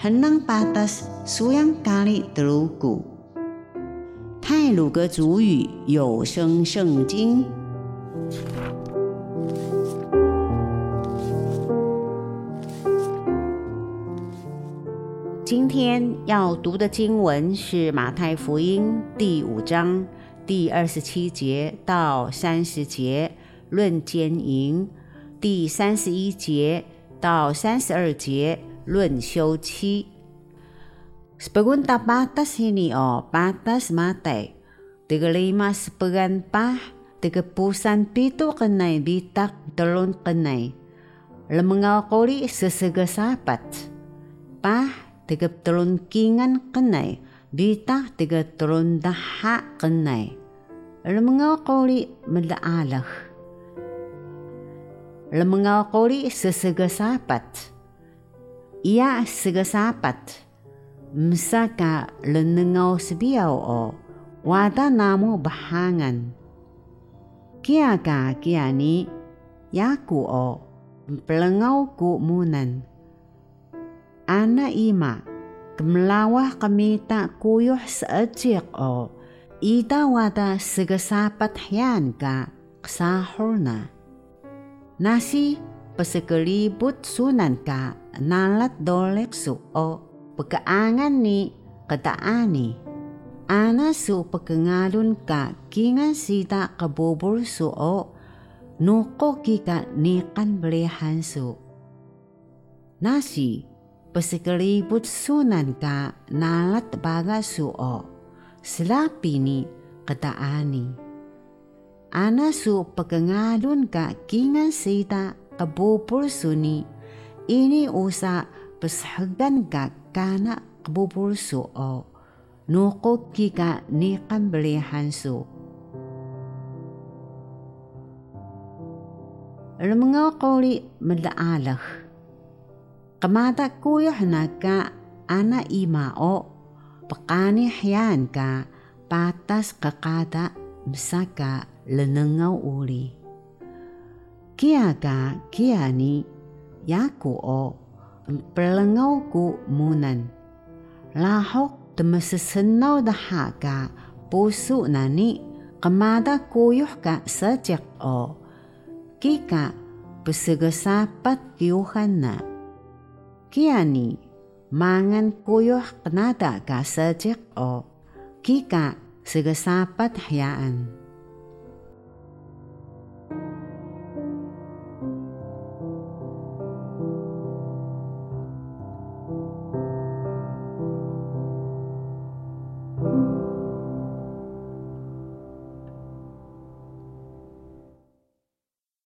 henang patas suyang kali telugu。泰鲁格族语有声圣经。今天要读的经文是马太福音第五章第二十七节到三十节，论奸淫；第三十一节到三十二节，论休妻。Sebagun tapatas ini o patas matay. Tiga lima sepegan pah, tiga pusan pito kenai bitak telon kenai. Lemengaw koli sesega sapat. Pah tiga telun kingan kenai, bita tiga telun daha kenai. Lemengaw koli melaalah. Lemengaw koli sesega sapat. Ia sega sapat. Msaka lenengaw sebiaw o wada namo bahangan. Kia ka kia ni yaku o pelengaw ku munan ana ima kemlawah kamita kuyuh seejik o ida wada segesapat hian ka ksahurna. Nasi pesekelibut sunan ka nalat dolek o pekaangan ni kataani. Ana su pekengalun ka kingan sita su o nuko kika nikan belihan su. Nasi Pesikelibut sunan ka nalat baga suo. Selapi ni kataani. Ana su pekengalun ka kingan sita kabupur suni. Ini usa peshagan ka kana kabupur suo. Nuko kika nikan belihan su. Lumengakoli medaalah Kamata kuyah naka ana imao pakani hiyan ka patas kakada msaka lenengaw uli. Kia ka kia ni yaku o pelengaw ku munan. Lahok temesesenaw daha ka puso na ni kamada kuyuh ka sajak o. Kika pesegasapat kiyuhan na. Kiani, mangan kuyuh kenada ka sejek o, kika segesapat hayaan.